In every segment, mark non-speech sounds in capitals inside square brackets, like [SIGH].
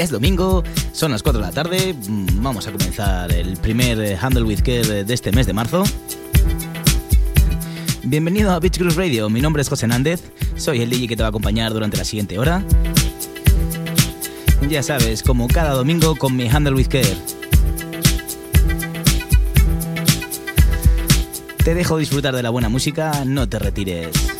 es domingo, son las 4 de la tarde, mm, vamos a comenzar el primer eh, Handle with Care de este mes de marzo. Bienvenido a Beach Cruise Radio, mi nombre es José Nández, soy el DJ que te va a acompañar durante la siguiente hora. Ya sabes, como cada domingo con mi Handle with Care. Te dejo disfrutar de la buena música, no te retires.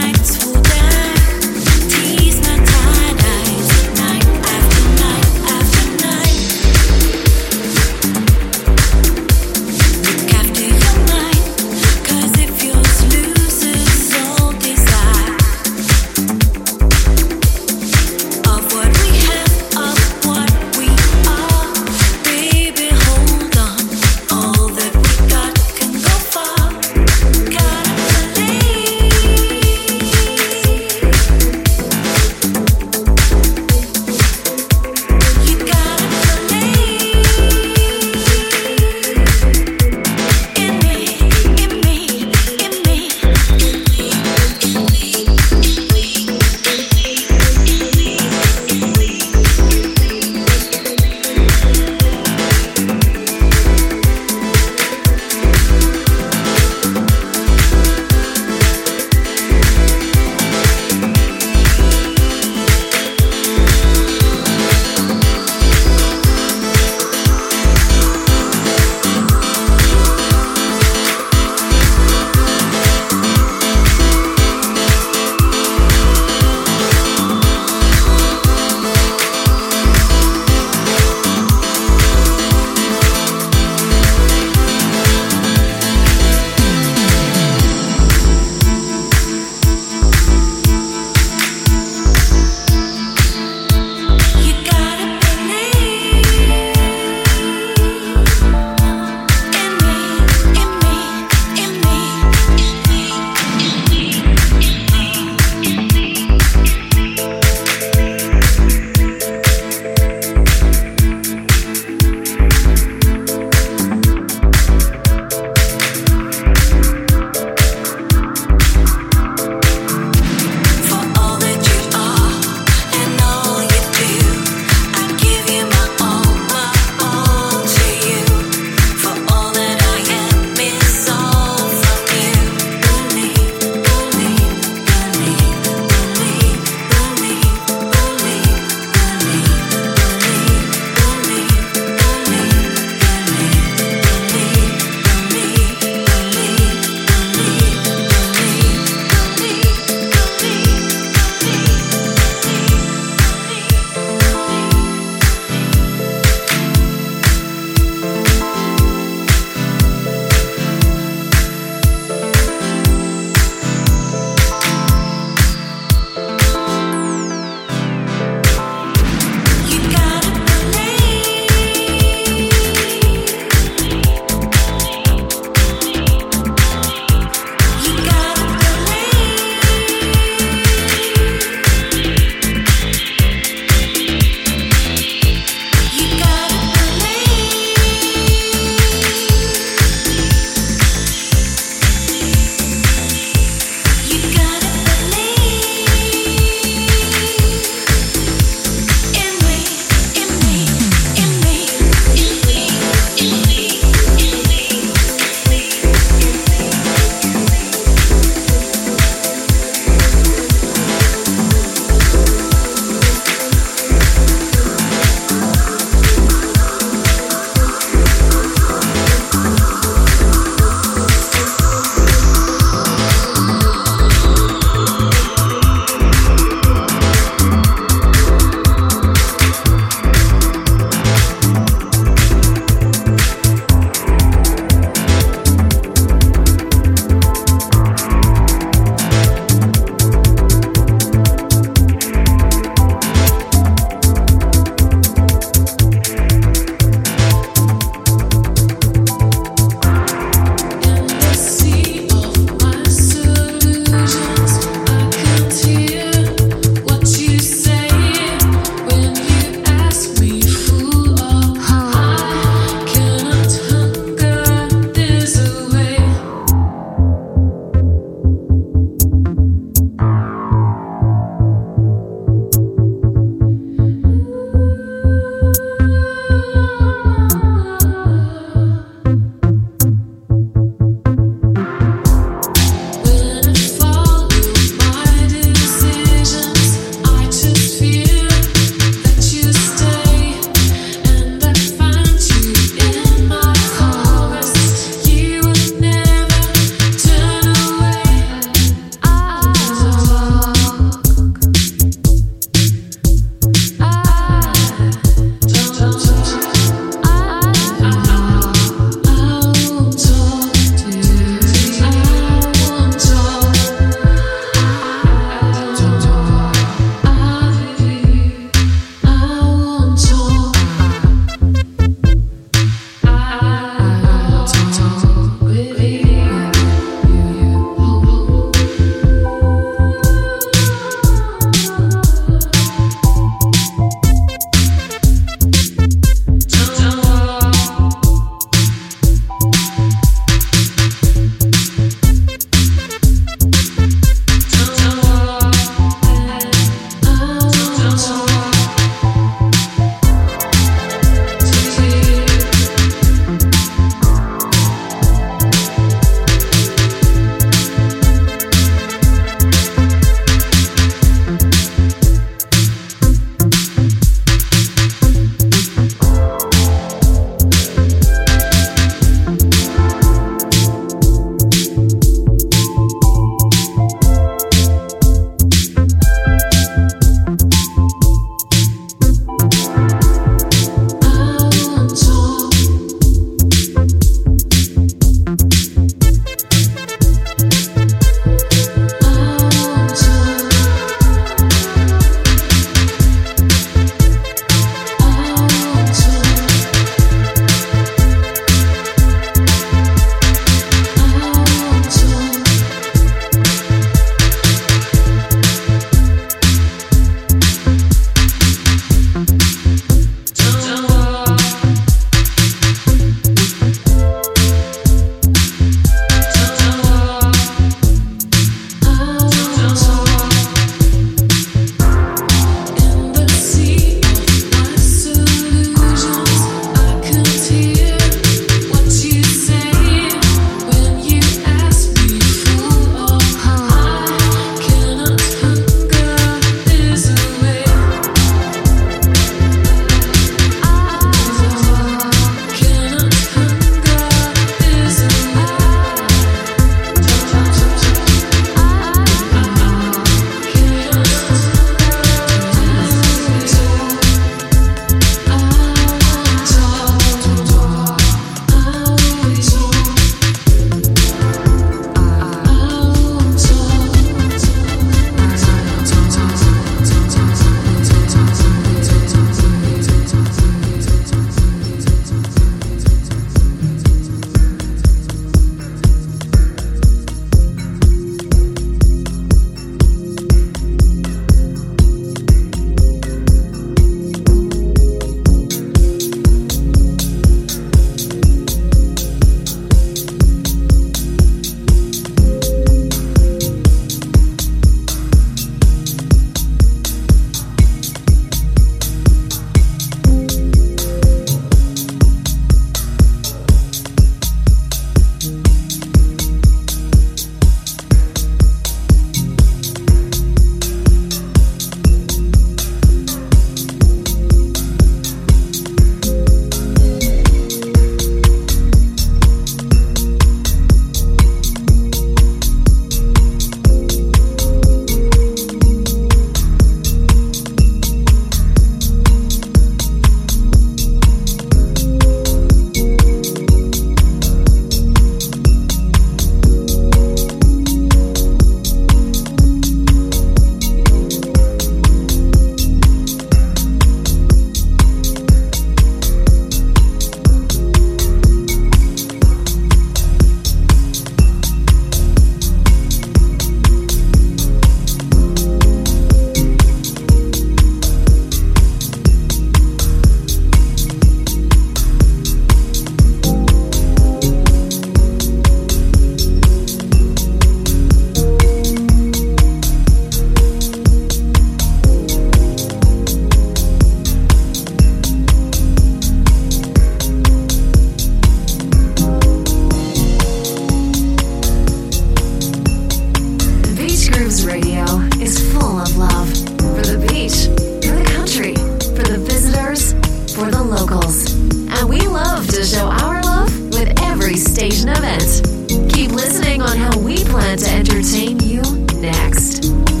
Stage an event. Keep listening on how we plan to entertain you next.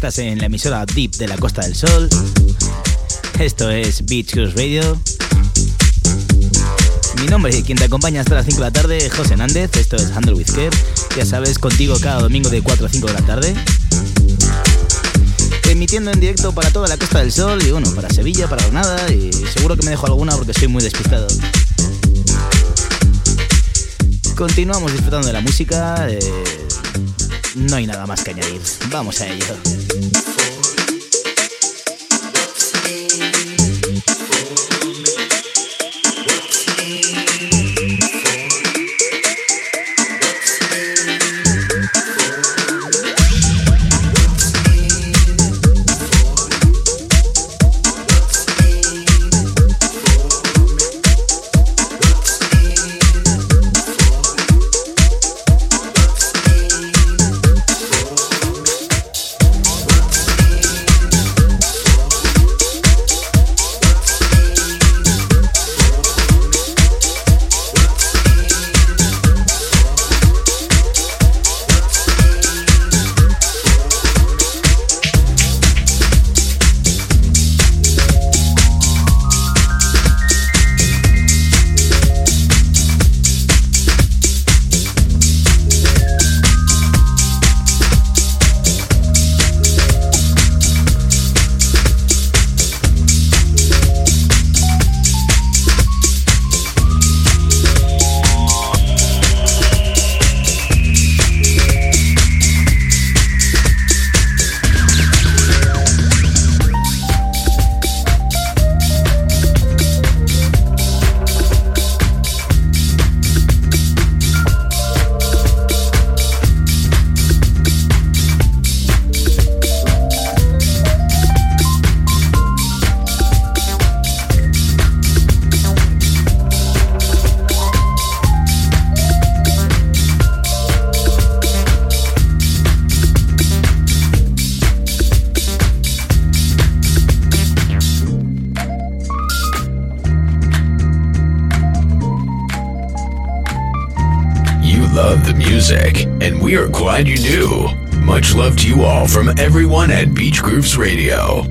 Estás en la emisora Deep de la Costa del Sol. Esto es Beach Cruise Radio. Mi nombre y quien te acompaña hasta las 5 de la tarde, José Nández. Esto es Handle with Care. Ya sabes, contigo cada domingo de 4 a 5 de la tarde. Emitiendo en directo para toda la Costa del Sol y bueno, para Sevilla, para Granada y seguro que me dejo alguna porque estoy muy despistado. Continuamos disfrutando de la música. Eh, no hay nada más que añadir. Vamos a ello. Everyone at Beach Grooves Radio.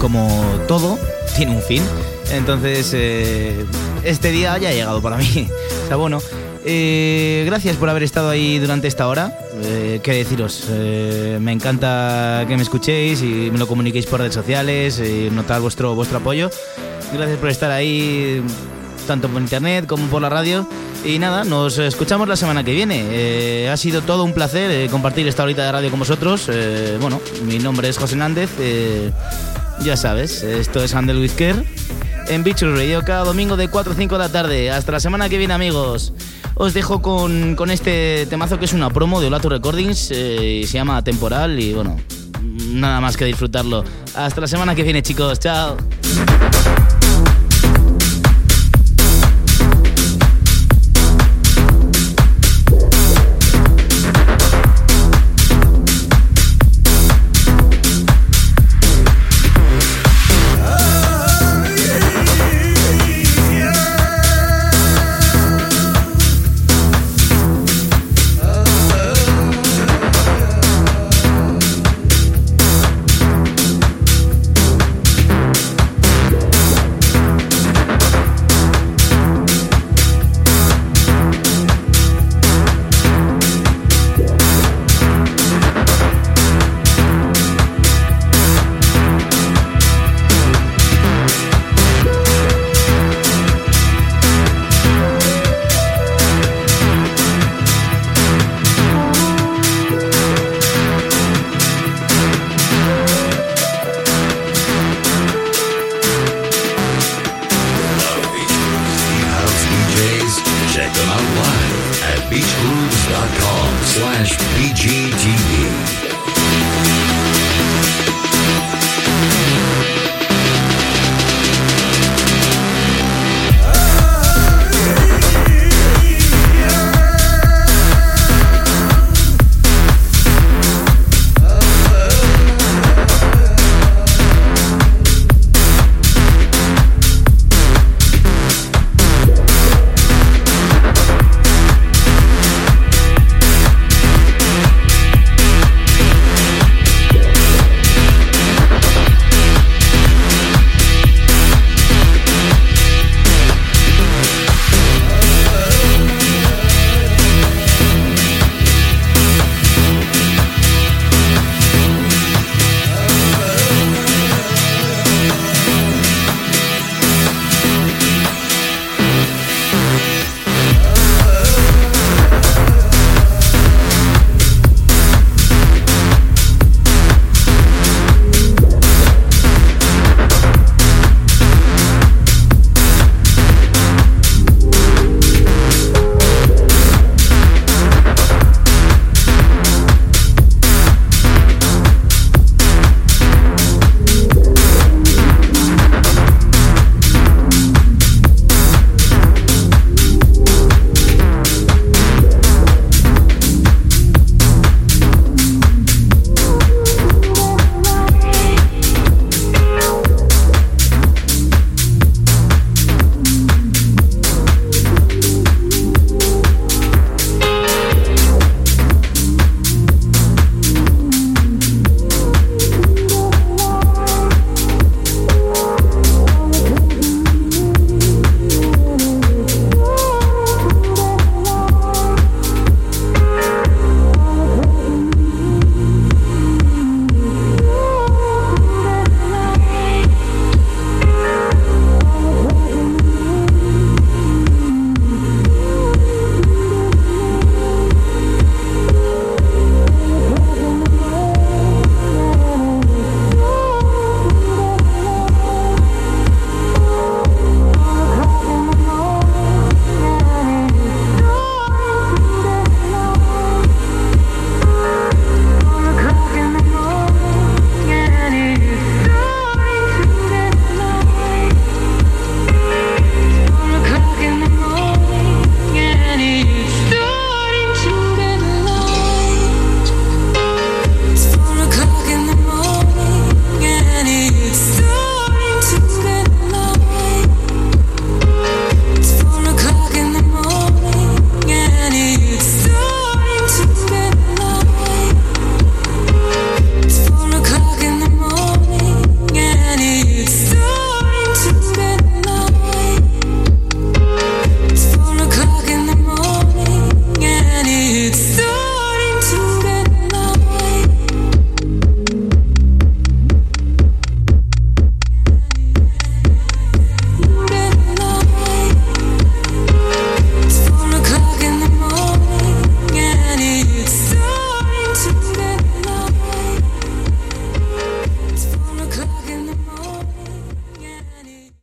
Como todo, tiene un fin. Entonces, eh, este día ya ha llegado para mí. [LAUGHS] Está bueno. Eh, gracias por haber estado ahí durante esta hora. Eh, ¿Qué deciros? Eh, me encanta que me escuchéis y me lo comuniquéis por redes sociales y notar vuestro, vuestro apoyo. Gracias por estar ahí, tanto por internet como por la radio. Y nada, nos escuchamos la semana que viene. Eh, ha sido todo un placer eh, compartir esta horita de radio con vosotros. Eh, bueno, mi nombre es José Nández. eh, ya sabes, esto es with Care en Beach Radio cada domingo de 4 a 5 de la tarde. Hasta la semana que viene, amigos. Os dejo con, con este temazo que es una promo de Olato Recordings eh, y se llama Temporal. Y bueno, nada más que disfrutarlo. Hasta la semana que viene, chicos. Chao. beachgrooves.com slash BGTV.